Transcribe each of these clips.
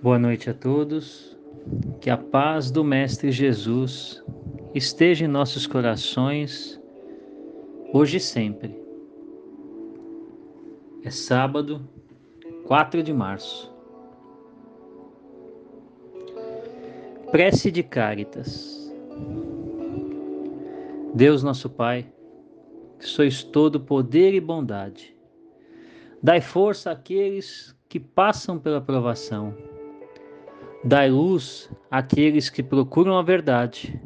Boa noite a todos. Que a paz do Mestre Jesus esteja em nossos corações, hoje e sempre. É sábado, 4 de março. Prece de Cáritas. Deus nosso Pai, que sois todo poder e bondade, dai força àqueles que passam pela provação Dai luz àqueles que procuram a verdade.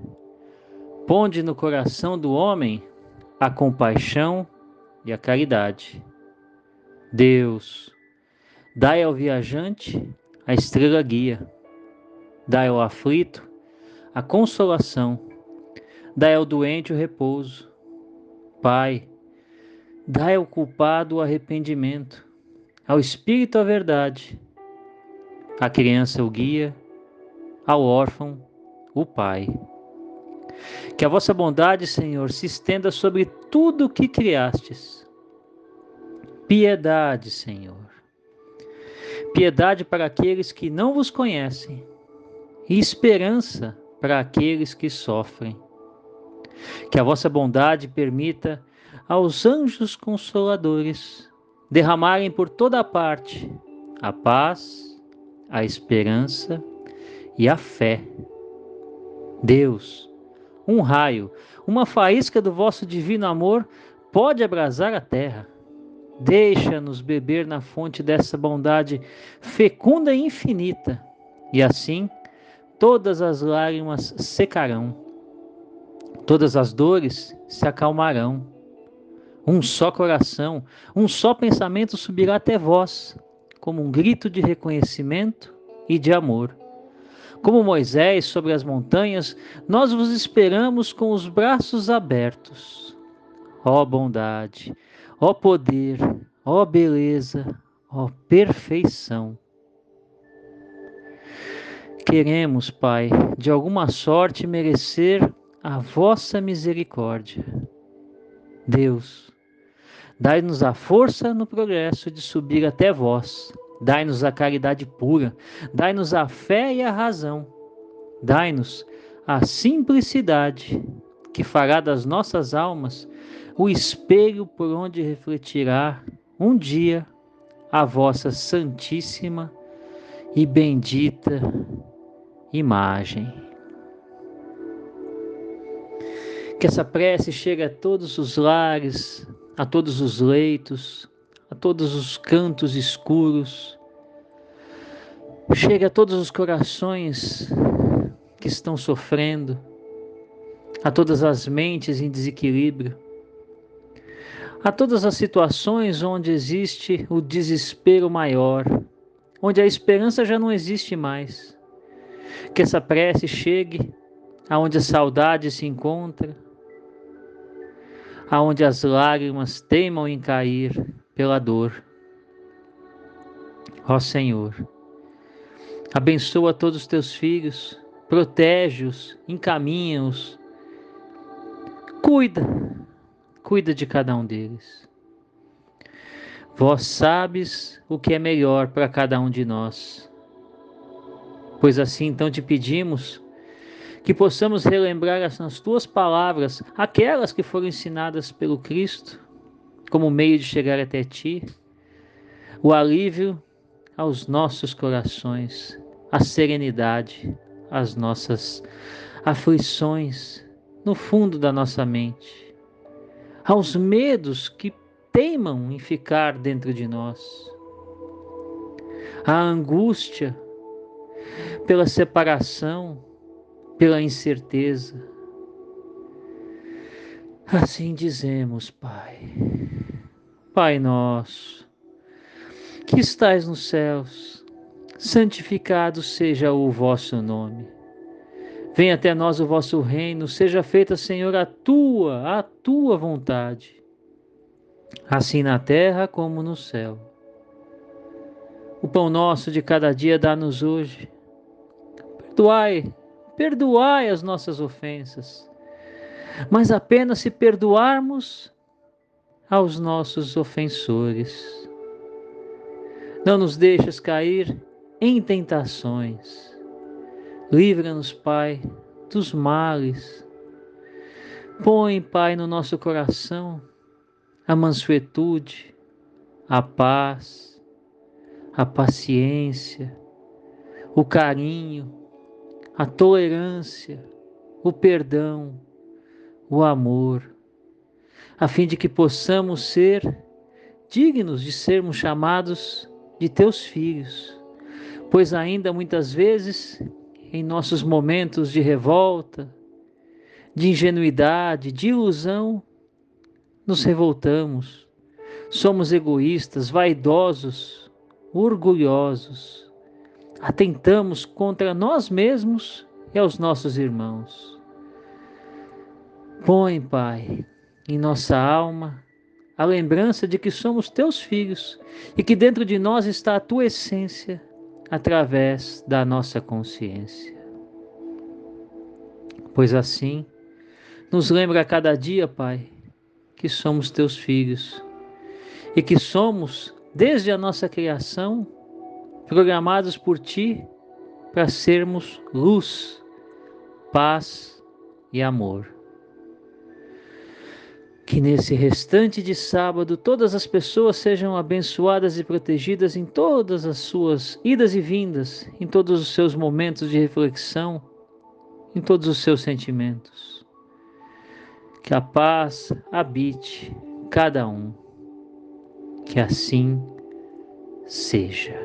Ponde no coração do homem a compaixão e a caridade. Deus, dai ao viajante a estrela guia. Dai ao aflito a consolação. Dai ao doente o repouso. Pai, dai ao culpado o arrependimento, ao espírito a verdade a criança o guia, ao órfão o pai. Que a vossa bondade, Senhor, se estenda sobre tudo o que criastes. Piedade, Senhor. Piedade para aqueles que não vos conhecem e esperança para aqueles que sofrem. Que a vossa bondade permita aos anjos consoladores derramarem por toda parte a paz, a esperança e a fé. Deus, um raio, uma faísca do vosso divino amor pode abrasar a terra. Deixa-nos beber na fonte dessa bondade fecunda e infinita, e assim todas as lágrimas secarão, todas as dores se acalmarão. Um só coração, um só pensamento subirá até vós, como um grito de reconhecimento e de amor. Como Moisés sobre as montanhas, nós vos esperamos com os braços abertos. Ó bondade, ó poder, ó beleza, ó perfeição. Queremos, Pai, de alguma sorte merecer a vossa misericórdia. Deus, Dai-nos a força no progresso de subir até vós. Dai-nos a caridade pura. Dai-nos a fé e a razão. Dai-nos a simplicidade que fará das nossas almas o espelho por onde refletirá um dia a vossa santíssima e bendita imagem. Que essa prece chegue a todos os lares, a todos os leitos, a todos os cantos escuros. Chega a todos os corações que estão sofrendo, a todas as mentes em desequilíbrio, a todas as situações onde existe o desespero maior, onde a esperança já não existe mais. Que essa prece chegue aonde a saudade se encontra, aonde as lágrimas teimam em cair pela dor. Ó Senhor, abençoa todos os teus filhos, protege-os, encaminha-os, cuida, cuida de cada um deles. Vós sabes o que é melhor para cada um de nós. Pois assim então te pedimos que possamos relembrar as tuas palavras, aquelas que foram ensinadas pelo Cristo, como meio de chegar até ti, o alívio aos nossos corações, a serenidade às nossas aflições no fundo da nossa mente, aos medos que teimam em ficar dentro de nós, a angústia pela separação, pela incerteza. Assim dizemos, Pai. Pai nosso, que estais nos céus, santificado seja o vosso nome. Venha até nós o vosso reino, seja feita, Senhor, a tua, a tua vontade, assim na terra como no céu. O pão nosso de cada dia dá-nos hoje. Perdoai perdoai as nossas ofensas, mas apenas se perdoarmos aos nossos ofensores. Não nos deixes cair em tentações. Livra-nos, Pai, dos males. Põe, Pai, no nosso coração a mansuetude, a paz, a paciência, o carinho, a tolerância, o perdão, o amor, a fim de que possamos ser dignos de sermos chamados de teus filhos, pois ainda muitas vezes, em nossos momentos de revolta, de ingenuidade, de ilusão, nos revoltamos, somos egoístas, vaidosos, orgulhosos, atentamos contra nós mesmos e aos nossos irmãos. Põe, Pai, em nossa alma a lembrança de que somos teus filhos e que dentro de nós está a tua essência através da nossa consciência. Pois assim, nos lembra a cada dia, Pai, que somos teus filhos e que somos, desde a nossa criação, programados por ti para sermos luz, paz e amor. Que nesse restante de sábado todas as pessoas sejam abençoadas e protegidas em todas as suas idas e vindas, em todos os seus momentos de reflexão, em todos os seus sentimentos. Que a paz habite cada um. Que assim seja.